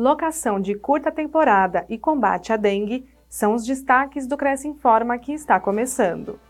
locação de curta temporada e combate à dengue são os destaques do Cresce Informa que está começando.